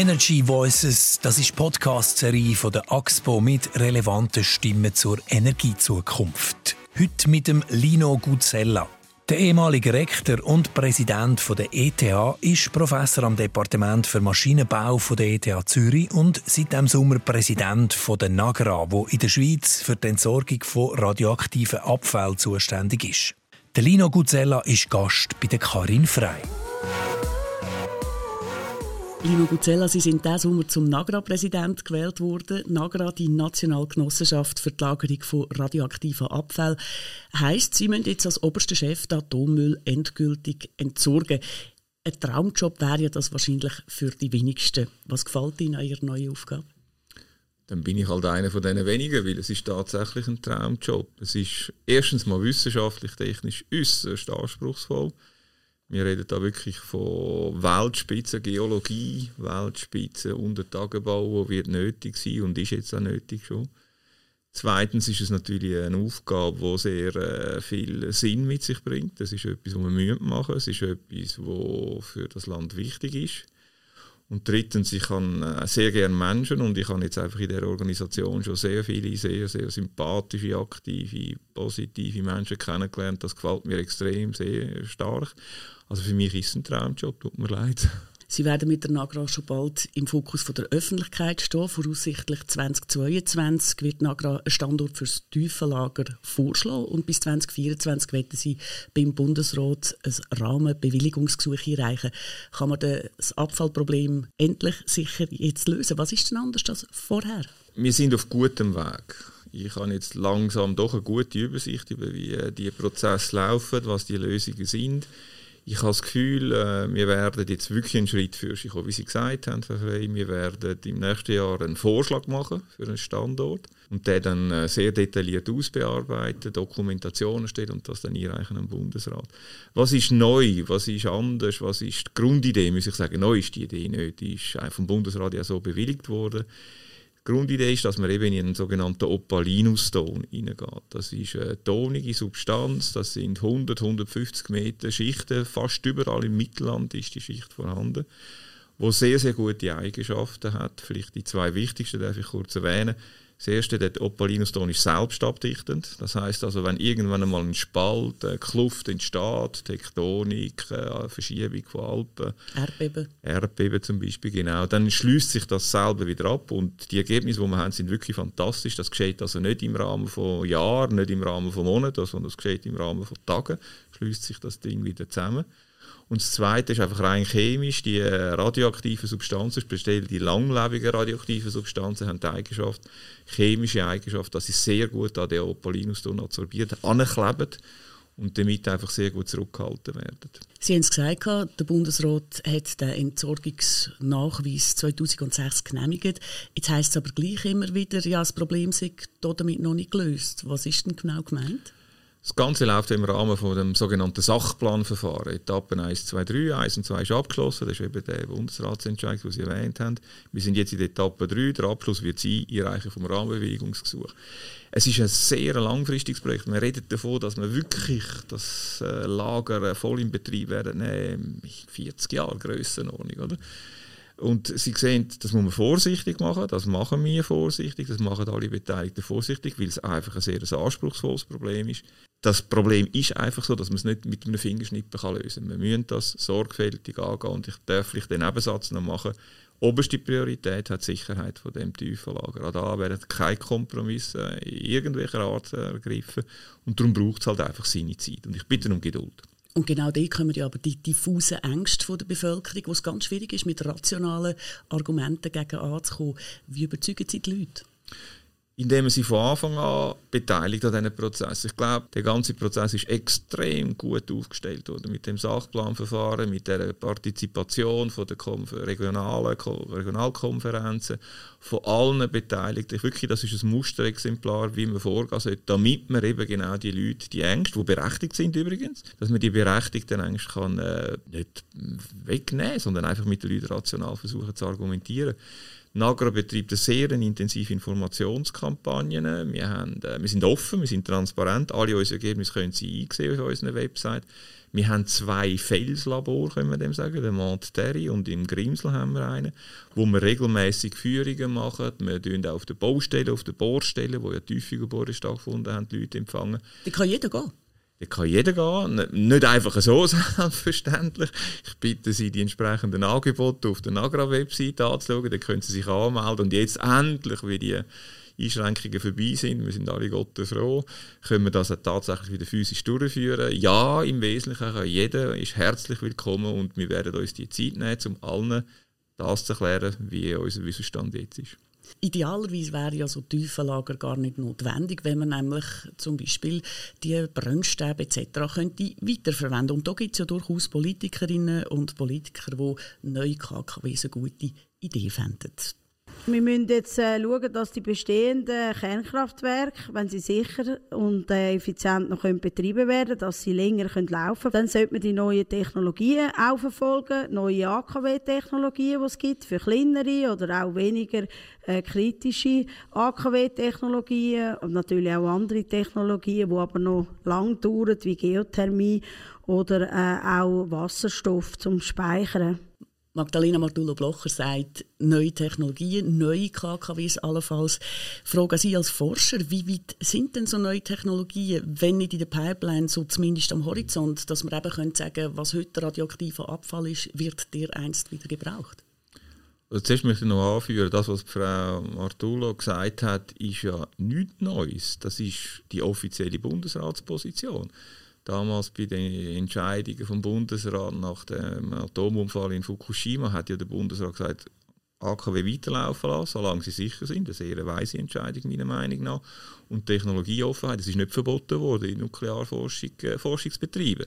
Energy Voices, das ist Podcast-Serie von der AXPO mit relevanten Stimmen zur Energiezukunft. Heute mit dem Lino Guzella. Der ehemalige Rektor und Präsident der ETH ist Professor am Departement für Maschinenbau der ETH Zürich und seit dem Sommer Präsident der NAGRA, wo in der Schweiz für die Entsorgung von radioaktiven Abfällen zuständig ist. Der Lino Guzella ist Gast bei der Karin Frei. Lino Guzella, Sie sind diesen Sommer zum NAGRA-Präsident gewählt worden. NAGRA, die Nationalgenossenschaft für die Lagerung von radioaktiven Abfällen, heisst, Sie müssen jetzt als oberster Chef den Atommüll endgültig entsorgen. Ein Traumjob wäre ja das wahrscheinlich für die wenigsten. Was gefällt Ihnen an Ihrer neuen Aufgabe? Dann bin ich halt einer von diesen wenigen, weil es ist tatsächlich ein Traumjob. Es ist erstens mal wissenschaftlich, technisch äußerst anspruchsvoll. Wir reden da wirklich von Weltspitze Geologie, Weltspitze Untertagebau, wo wird nötig sein und ist jetzt auch nötig schon. Zweitens ist es natürlich eine Aufgabe, die sehr äh, viel Sinn mit sich bringt. Das ist etwas, was wir machen müssen. Es ist etwas, was für das Land wichtig ist. Und drittens, ich habe äh, sehr gerne Menschen und ich habe jetzt einfach in der Organisation schon sehr viele, sehr, sehr sympathische, aktive, positive Menschen kennengelernt. Das gefällt mir extrem, sehr stark. Also für mich ist es ein Traumjob, tut mir leid. Sie werden mit der Nagra schon bald im Fokus von der Öffentlichkeit stehen. Voraussichtlich 2022 wird Nagra einen Standort für das Tiefenlager vorschlagen und bis 2024 werden Sie beim Bundesrat ein Rahmenbewilligungsgesuch einreichen. Kann man das Abfallproblem endlich sicher jetzt lösen? Was ist denn anders als vorher? Wir sind auf gutem Weg. Ich habe jetzt langsam doch eine gute Übersicht über wie die Prozesse laufen, was die Lösungen sind ich habe das Gefühl, äh, wir werden jetzt wirklich einen Schritt für sich wie Sie gesagt haben, wir werden im nächsten Jahr einen Vorschlag machen für einen Standort und den dann äh, sehr detailliert ausbearbeiten, Dokumentationen stellen und das dann einreichen am Bundesrat. Was ist neu, was ist anders, was ist die Grundidee, muss ich sagen, neu ist die Idee nicht, die ist vom Bundesrat ja so bewilligt worden. Die Grundidee ist, dass man eben in einen sogenannten Opalinuston hineingeht. Das ist eine tonige Substanz, das sind 100, 150 Meter Schichten, fast überall im Mittelland ist die Schicht vorhanden, wo sehr, sehr gute Eigenschaften hat. Vielleicht die zwei wichtigsten darf ich kurz erwähnen. Das erste, der Opalinuston ist selbstabdichtend. Das heißt also, wenn irgendwann einmal ein Spalt, eine Kluft entsteht, Tektonik, eine Verschiebung von Alpen, Erdbeben. Erdbeben zum Beispiel, genau, dann schließt sich das selber wieder ab und die Ergebnisse, die wir haben, sind wirklich fantastisch. Das geschieht also nicht im Rahmen von Jahren, nicht im Rahmen von Monaten, sondern das geschieht im Rahmen von Tagen, schließt sich das Ding wieder zusammen. Und das Zweite ist einfach rein chemisch. Die äh, radioaktiven Substanzen, speziell die langlebigen radioaktiven Substanzen, haben die Eigenschaft, chemische Eigenschaft, dass sie sehr gut an den Opalinuston absorbiert, ankleben und damit einfach sehr gut zurückgehalten werden. Sie haben es gesagt, der Bundesrat hat den Entsorgungsnachweis 2006 genehmigt. Jetzt heisst es aber gleich immer wieder, ja, das Problem sei damit noch nicht gelöst. Was ist denn genau gemeint? Das Ganze läuft im Rahmen von dem sogenannten Sachplanverfahren. Etappen 1, 2, 3. 1 und 2 ist abgeschlossen. Das ist eben der Bundesratsentscheid, den Sie erwähnt haben. Wir sind jetzt in Etappe 3. Der Abschluss wird sein, Einreichen vom Rahmenbewegungsgesuch. Es ist ein sehr langfristiges Projekt. Man redet davon, dass man wirklich das äh, Lager voll in Betrieb werden, 40 Jahre Grössenordnung, oder? Und Sie sehen, das muss man vorsichtig machen, das machen wir vorsichtig, das machen alle Beteiligten vorsichtig, weil es einfach ein sehr anspruchsvolles Problem ist. Das Problem ist einfach so, dass man es nicht mit einem Fingerschnippen kann lösen kann. Wir müssen das sorgfältig angehen und ich darf vielleicht den Nebensatz noch machen. Oberste Priorität hat die Sicherheit von dem Tiefenlager. Auch da werden keine Kompromisse in irgendwelcher Art ergriffen und darum braucht es halt einfach seine Zeit. Und ich bitte um Geduld. Und genau da kommen ja aber die diffusen Ängste der Bevölkerung, wo es ganz schwierig ist, mit rationalen Argumenten gegen anzukommen. Wie überzeugen Sie die Leute? Indem man sie von Anfang an beteiligt an diesen Prozess. Ich glaube, der ganze Prozess ist extrem gut aufgestellt worden mit dem Sachplanverfahren, mit der Partizipation von der regionalen Regionalkonferenzen, von allen Beteiligten. Wirklich, das ist ein Musterexemplar, wie man vorgehen sollte, damit man eben genau die Leute, die Ängste, die berechtigt sind übrigens, dass man die berechtigten Ängste kann, äh, nicht wegnehmen, sondern einfach mit den Leuten rational versuchen zu argumentieren Nagra betreibt eine sehr intensive Informationskampagnen. Wir, haben, äh, wir sind offen, wir sind transparent. Alle unsere Ergebnisse können Sie einsehen auf unserer Website. Wir haben zwei Felslabore, können wir dem sagen, den Mont Terry und im Grimsel haben wir einen, wo wir regelmäßig Führungen machen. Wir tun auch auf den Baustellen, auf den Bohrstellen, wo ja tiefe Bohren stattgefunden haben, die Leute empfangen. Da kann jeder gehen. Da kann jeder gehen. Nicht einfach so selbstverständlich. Ich bitte Sie, die entsprechenden Angebote auf der Nagra-Website anzuschauen. Da können Sie sich anmelden. Und jetzt endlich, wie die Einschränkungen vorbei sind, wir sind alle Gott froh, können wir das auch tatsächlich wieder physisch durchführen. Ja, im Wesentlichen, jeder ist herzlich willkommen und wir werden uns die Zeit nehmen, um allen das zu erklären, wie unser Wissensstand jetzt ist. Idealerweise wäre ja so Tiefenlager gar nicht notwendig, wenn man nämlich zum Beispiel die Brennstäbe etc. könnte weiterverwenden. Und da gibt es ja durchaus Politikerinnen und Politiker, die neue KKWs eine gute Idee fänden. Wir müssen jetzt äh, schauen, dass die bestehenden Kernkraftwerke, wenn sie sicher und äh, effizient noch können betrieben werden dass sie länger können laufen können. Dann sollte man die neuen Technologien auch verfolgen, neue AKW-Technologien, die es gibt, für kleinere oder auch weniger äh, kritische AKW-Technologien und natürlich auch andere Technologien, die aber noch lang dauern, wie Geothermie oder äh, auch Wasserstoff zum Speichern. Magdalena Martullo-Blocher sagt, neue Technologien, neue KKWs allenfalls. Fragen Sie als Forscher, wie weit sind denn so neue Technologien, wenn nicht in der Pipeline, so zumindest am Horizont, dass man eben können sagen was heute radioaktiver Abfall ist, wird der einst wieder gebraucht? Also zuerst möchte ich noch anführen, das, was Frau Martullo gesagt hat, ist ja nichts Neues. Das ist die offizielle Bundesratsposition. Damals bei den Entscheidungen vom Bundesrat nach dem Atomunfall in Fukushima hat ja der Bundesrat gesagt, AKW weiterlaufen lassen, solange sie sicher sind. Eine sehr weise Entscheidung, meiner Meinung nach. Und Technologieoffenheit, es ist nicht verboten worden, in Nuklearforschung äh, Forschungsbetriebe.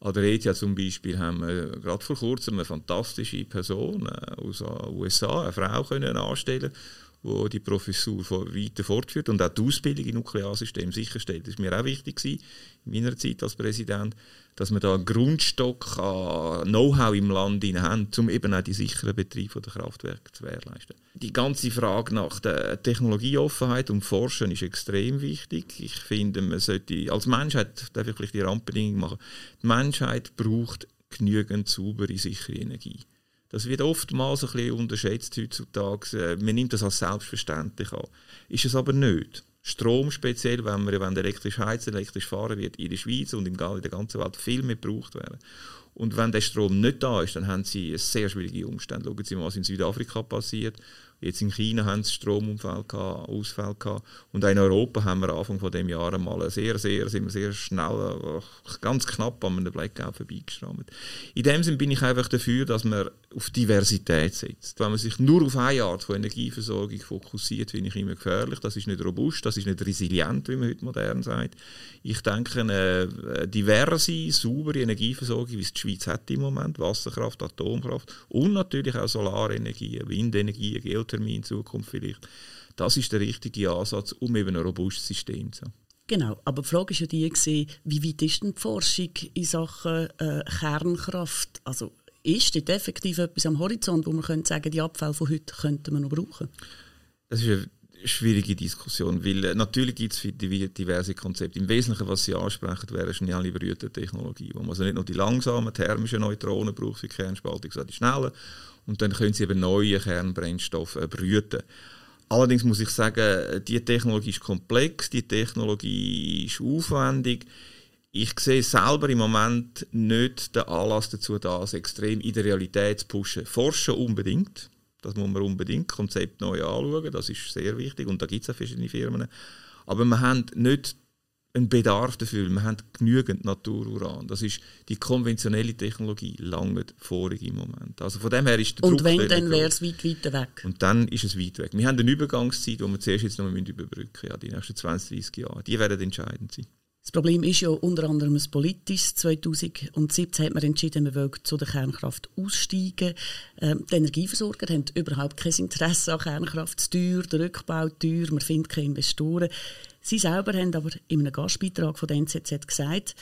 An der ETH zum Beispiel haben wir gerade vor kurzem eine fantastische Person äh, aus den USA, eine Frau, können anstellen wo die Professur weiter fortführt und auch die Ausbildung im Nuklearsystem sicherstellt. Das war mir auch wichtig gewesen, in meiner Zeit als Präsident, dass wir da einen Grundstock an Know-how im Land haben, um eben auch die sicheren Betriebe der Kraftwerke zu gewährleisten. Die ganze Frage nach der Technologieoffenheit und Forschen ist extrem wichtig. Ich finde, man sollte, als Menschheit, darf ich vielleicht die Randbedingung machen, die Menschheit braucht genügend saubere, sichere Energie. Das wird oftmals ein bisschen unterschätzt heutzutage. Äh, man nimmt das als selbstverständlich an. Ist es aber nicht. Strom speziell, wenn man wenn elektrisch heizen, elektrisch fahren wird, in der Schweiz und in der ganzen Welt viel mehr gebraucht werden. Und wenn der Strom nicht da ist, dann haben sie sehr schwierige Umstände. Schauen Sie mal, was in Südafrika passiert Jetzt in China haben sie Stromunfall gehabt, Ausfall gehabt. Und auch in Europa haben wir Anfang von dem Jahr mal sehr, sehr, sind sehr schnell, äh, ganz knapp an einem Blackout vorbeigestrahlt. In dem Sinne bin ich einfach dafür, dass man auf Diversität setzt. Wenn man sich nur auf eine Art von Energieversorgung fokussiert, finde ich immer gefährlich. Das ist nicht robust, das ist nicht resilient, wie man heute modern sagt. Ich denke, eine diverse, saubere Energieversorgung, wie es die Schweiz hat im Moment, Wasserkraft, Atomkraft und natürlich auch Solarenergie, Windenergie, Geothermie, Geothermie in Zukunft vielleicht. Das ist der richtige Ansatz, um eben ein robustes System zu haben. Genau, aber die Frage war ja die, gewesen, wie weit ist denn die Forschung in Sachen äh, Kernkraft? Also ist dort effektiv etwas am Horizont, wo man könnte sagen, die Abfälle von heute könnten wir noch brauchen? Das ist eine schwierige Diskussion, weil äh, natürlich gibt es diverse Konzepte. Im Wesentlichen, was Sie ansprechen, wäre schnell überrührte Technologie, wo man also nicht nur die langsamen thermischen Neutronen braucht für die Kernspaltung, sondern die schnellen und dann können sie eben neue Kernbrennstoffe brüten. Allerdings muss ich sagen, die Technologie ist komplex, die Technologie ist aufwendig. Ich sehe selber im Moment nicht den Anlass dazu, das extrem in der Realität zu pushen. Forschen unbedingt, das muss man unbedingt, Konzept neu anschauen, das ist sehr wichtig und da gibt es auch verschiedene Firmen. Aber wir haben nicht einen Bedarf dafür. Wir haben genügend Natururan. Das ist die konventionelle Technologie lange vorig im Moment. Also von dem her ist der Und Druck wenn, dann wäre es weit, weit weg. Und dann ist es weit weg. Wir haben eine Übergangszeit, die wir zuerst jetzt noch überbrücken müssen, ja, die nächsten 20, 30 Jahre. Die werden entscheidend sein. Das Problem ist ja unter anderem ein politisches. 2017 hat man entschieden, man will zu der Kernkraft aussteigen. Ähm, die Energieversorger haben überhaupt kein Interesse an Kernkraft. Zu teuer, der Rückbau teuer, man findet keine Investoren. Sie selber haben aber in einem Gastbeitrag von der NZZ gesagt,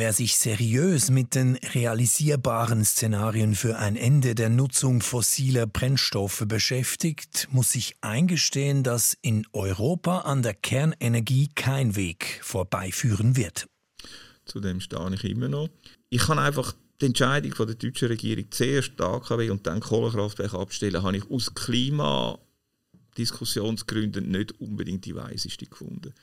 Wer sich seriös mit den realisierbaren Szenarien für ein Ende der Nutzung fossiler Brennstoffe beschäftigt, muss sich eingestehen, dass in Europa an der Kernenergie kein Weg vorbeiführen wird. Zu dem ich immer noch. Ich kann einfach die Entscheidung der deutschen Regierung zuerst AKW und dann Kohlekraftwerke abstellen, habe ich aus Klimadiskussionsgründen nicht unbedingt die weiseste gefunden.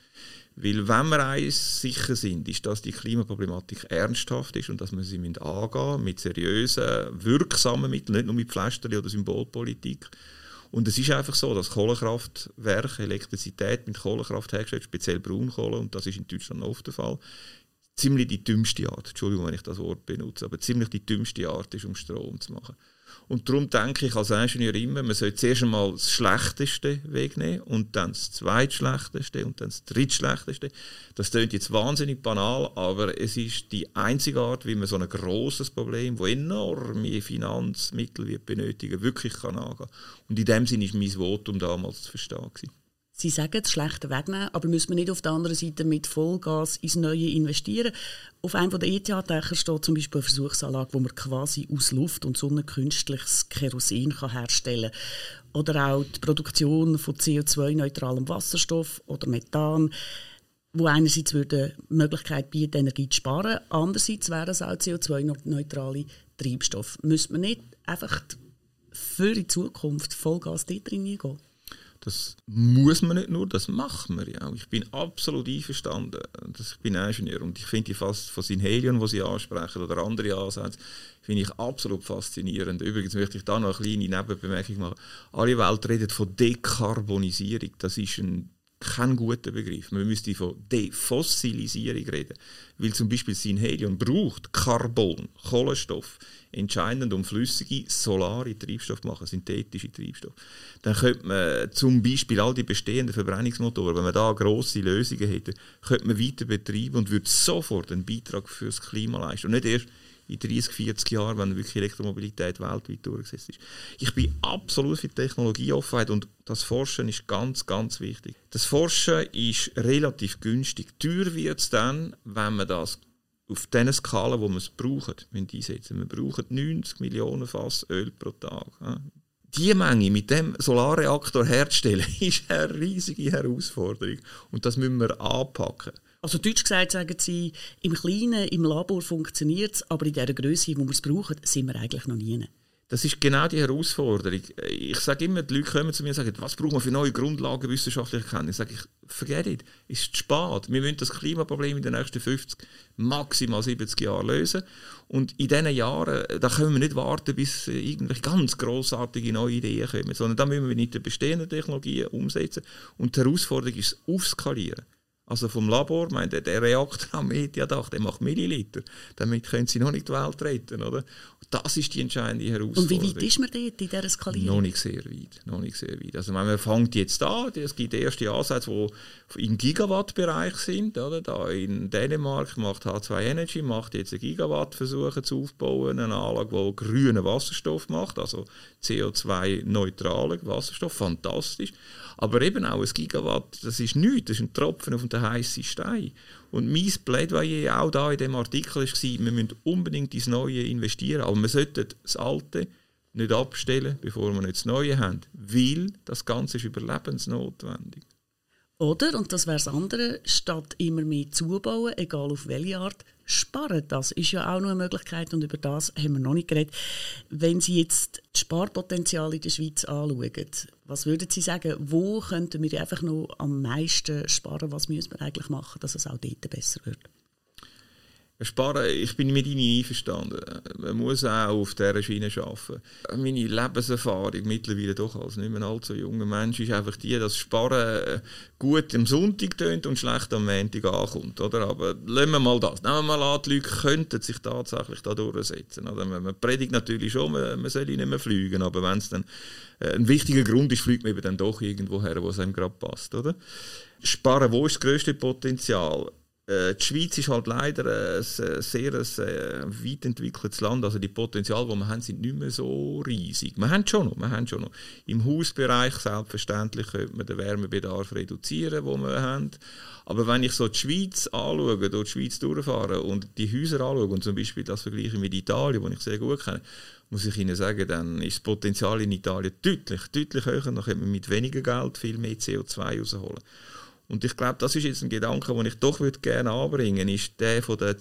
Weil wenn wir eins sicher sind, ist, dass die Klimaproblematik ernsthaft ist und dass wir sie mit angehen mit seriösen, wirksamen Mitteln, nicht nur mit Pflasterli oder Symbolpolitik. Und es ist einfach so, dass Kohlekraftwerke, Elektrizität mit Kohlekraft hergestellt, speziell Braunkohle, und das ist in Deutschland oft der Fall, ziemlich die dümmste Art, Entschuldigung, wenn ich das Wort benutze, aber ziemlich die dümmste Art ist, um Strom zu machen. Und darum denke ich als Ingenieur immer, man sollte zuerst einmal das Schlechteste wegnehmen und dann das Zweitschlechteste und dann das Drittschlechteste. Das klingt jetzt wahnsinnig banal, aber es ist die einzige Art, wie man so ein großes Problem, wo enorme Finanzmittel wird benötigen, wirklich kann angehen. Und in dem Sinne ist mein Votum damals zu verstehen. Gewesen. Sie sagen, das schlechte wegnehmen, aber müssen wir nicht auf der anderen Seite mit Vollgas ins Neue investieren? Auf einem der ETH-Dächer steht zum Beispiel eine Versuchsanlage, wo man quasi aus Luft und Sonne künstliches Kerosin kann herstellen kann. Oder auch die Produktion von CO2-neutralem Wasserstoff oder Methan, wo einerseits würde Möglichkeit bieten, Energie zu sparen, andererseits wäre es auch CO2-neutrale Treibstoff. Müsste man nicht einfach für die Zukunft Vollgas dort reingehen? Das muss man nicht nur, das machen wir ja auch. Ich bin absolut einverstanden. Ich bin Ingenieur und ich finde die fast von Synhelion, die Sie ansprechen, oder andere Ansätze, finde ich absolut faszinierend. Übrigens möchte ich da noch eine kleine Nebenbemerkung machen. Alle Welt redet von Dekarbonisierung. Das ist ein kein guter Begriff. Man müsste von Defossilisierung reden. Weil zum Beispiel Synhelion braucht Carbon, Kohlenstoff, entscheidend um flüssige solare Treibstoffe machen, synthetische Treibstoffe. Dann könnte man zum Beispiel all die bestehenden Verbrennungsmotoren, wenn man da grosse Lösungen hätte, könnte man weiter betreiben und würde sofort einen Beitrag fürs Klima leisten. Und nicht erst in 30, 40 Jahren, wenn wirklich Elektromobilität weltweit durchgesetzt ist. Ich bin absolut für Technologieoffenheit und das Forschen ist ganz, ganz wichtig. Das Forschen ist relativ günstig. Teuer wird es dann, wenn man das auf den Skalen, wo man es braucht, einsetzen. Wir brauchen 90 Millionen Fass Öl pro Tag. Die Menge mit dem Solarreaktor herzustellen, ist eine riesige Herausforderung. Und das müssen wir anpacken. Also deutsch gesagt sagen sie, im Kleinen, im Labor funktioniert es, aber in der Größe, wo wir es brauchen, sind wir eigentlich noch nie. Das ist genau die Herausforderung. Ich sage immer, die Leute kommen zu mir und sagen, was brauchen wir für neue Grundlagen wissenschaftlicher Kenntnis? Sage ich, forget it, es ist zu spät. Wir müssen das Klimaproblem in den nächsten 50, maximal 70 Jahren lösen. Und in diesen Jahren, da können wir nicht warten, bis irgendwelche ganz grossartige neue Ideen kommen, sondern da müssen wir mit den bestehenden Technologien umsetzen. Und die Herausforderung ist das Aufskalieren. Also vom Labor, meine, der Reaktor am Mediadach, der macht Milliliter. Damit können sie noch nicht die Welt retten, oder? Das ist die entscheidende Herausforderung. Und wie weit ist man dort in dieser Skalierung? Noch nicht sehr weit. Noch nicht sehr weit. Also man fängt jetzt an, es gibt erste Ansätze, die im Gigawatt-Bereich sind. Oder? Da in Dänemark macht H2 Energy macht jetzt einen Gigawatt versuchen zu aufbauen, eine Anlage, die grünen Wasserstoff macht, also CO2-neutralen Wasserstoff, fantastisch. Aber eben auch ein Gigawatt, das ist nichts, das ist ein Tropfen auf den heißen Stein. Und mein Plädoyer auch da in dem Artikel war, wir müssen unbedingt ins Neue investieren, aber wir sollten das Alte nicht abstellen, bevor wir nicht das Neue haben, weil das Ganze ist überlebensnotwendig. Oder, und das wäre das andere, statt immer mehr zubauen, egal auf welche Art, sparen. Das ist ja auch noch eine Möglichkeit und über das haben wir noch nicht geredet. Wenn Sie jetzt das Sparpotenzial in der Schweiz anschauen, was würden Sie sagen, wo könnten wir einfach noch am meisten sparen? Was müssen wir eigentlich machen, dass es auch dort besser wird? Sparen, ich bin mit Ihnen einverstanden. Man muss auch auf dieser Schiene arbeiten. Meine Lebenserfahrung mittlerweile doch als nicht mehr allzu junger Mensch ist einfach die, dass Sparen äh, gut am Sonntag tönt und schlecht am Montag ankommt. Oder? Aber lassen wir mal das. Nehmen wir mal an, die Leute könnten sich tatsächlich da durchsetzen. Oder? Man predigt natürlich schon, man, man soll nicht mehr fliegen, aber wenn es dann äh, ein wichtiger Grund ist, fliegt man eben dann doch irgendwo her, wo es einem gerade passt. Oder? Sparen, wo ist das grösste Potenzial? Äh, die Schweiz ist halt leider ein sehr ein weit entwickeltes Land. Also die Potenziale, die wir haben, sind nicht mehr so riesig. Wir haben schon noch, wir haben schon noch. Im Hausbereich selbstverständlich könnte man den Wärmebedarf reduzieren, den wir haben. Aber wenn ich so die Schweiz anschaue, durch die Schweiz durchfahre und die Häuser anschaue und zum Beispiel das vergleiche mit Italien, wo ich sehr gut kenne, muss ich Ihnen sagen, dann ist das Potenzial in Italien deutlich, deutlich höher. Dann könnte man mit weniger Geld viel mehr CO2 rausholen. Und ich glaube, das ist jetzt ein Gedanke, den ich doch gerne anbringen würde, ist der von der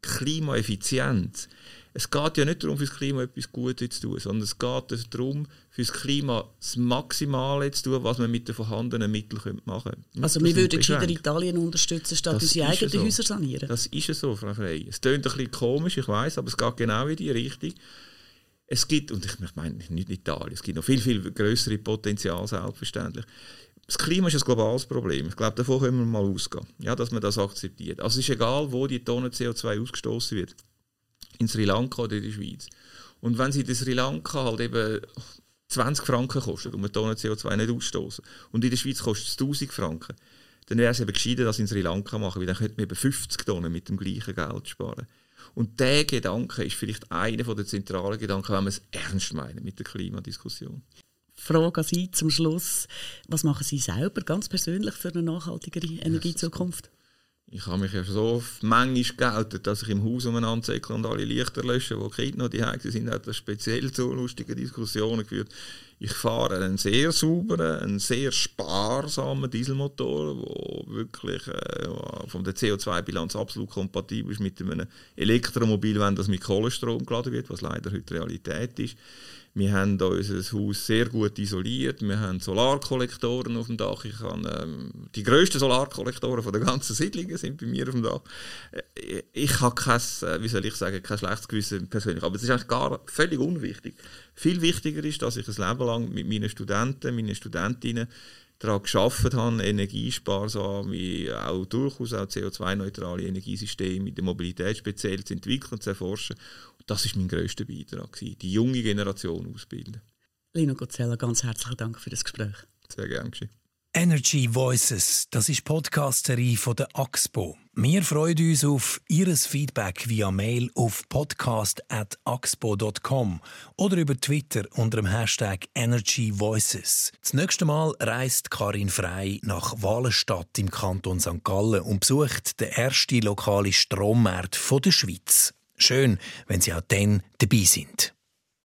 Klimaeffizienz. Es geht ja nicht darum, für das Klima etwas Gutes zu tun, sondern es geht darum, für das Klima das Maximale zu tun, was man mit den vorhandenen Mitteln machen könnte. Also wir würden gescheiter Italien unterstützen, statt das unsere eigenen so. Häuser sanieren? Das ist es so, Frau Frey. Es klingt ein bisschen komisch, ich weiß, aber es geht genau in die Richtung. Es gibt, und ich meine nicht Italien, es gibt noch viel, viel größere Potenzial, selbstverständlich. Das Klima ist ein globales Problem. Ich glaube, davon können wir mal ausgehen, ja, dass man das akzeptiert. Also es ist egal, wo die Tonne CO2 ausgestoßen wird. In Sri Lanka oder in der Schweiz. Und wenn sie in Sri Lanka halt eben 20 Franken kostet, um eine Tonne CO2 nicht ausstoßen, und in der Schweiz kostet es 1000 Franken, dann wäre es eben gescheiter, das in Sri Lanka machen, weil dann könnte man eben 50 Tonnen mit dem gleichen Geld sparen. Und der Gedanke ist vielleicht einer der zentralen Gedanken, wenn wir es ernst meinen mit der Klimadiskussion. Frage an Sie zum Schluss. Was machen Sie selber ganz persönlich für eine nachhaltigere Energiezukunft? Ich habe mich ja so manchmal geoutet, dass ich im Haus umeinander säckle und alle Lichter lösche, wo die Kinder noch die Hause sind, hat das speziell zu lustigen Diskussionen geführt. Ich fahre einen sehr sauberen, einen sehr sparsamen Dieselmotor, der wirklich äh, von der CO2-Bilanz absolut kompatibel ist mit einem Elektromobil, wenn das mit Kohlenstrom geladen wird, was leider heute Realität ist. Wir haben unser Haus sehr gut isoliert. Wir haben Solarkollektoren auf dem Dach. Ich kann, ähm, die grössten Solarkollektoren von der ganzen Siedlung sind bei mir auf dem Dach. Äh, ich habe kein, äh, wie soll ich sagen, kein schlechtes Gewissen persönlich. Aber es ist eigentlich gar völlig unwichtig. Viel wichtiger ist, dass ich ein Leben lang mit meinen Studenten, meinen Studentinnen daran geschafft habe, energiesparsame, auch durchaus auch CO2-neutrale Energiesysteme in der Mobilität speziell zu entwickeln, zu erforschen. Und das ist mein grösster Beitrag, die junge Generation ausbilden. Lino Gozzella, ganz herzlichen Dank für das Gespräch. Sehr gerne. Energy Voices, das ist die Podcast-Serie der AXPO. Wir freuen uns auf Ihr Feedback via Mail auf podcast.axpo.com oder über Twitter unter dem Hashtag Energy Voices. Das nächste Mal reist Karin Frei nach Wallenstadt im Kanton St. Gallen und besucht den ersten lokalen Strommarkt der Schweiz. Schön, wenn Sie auch dann dabei sind.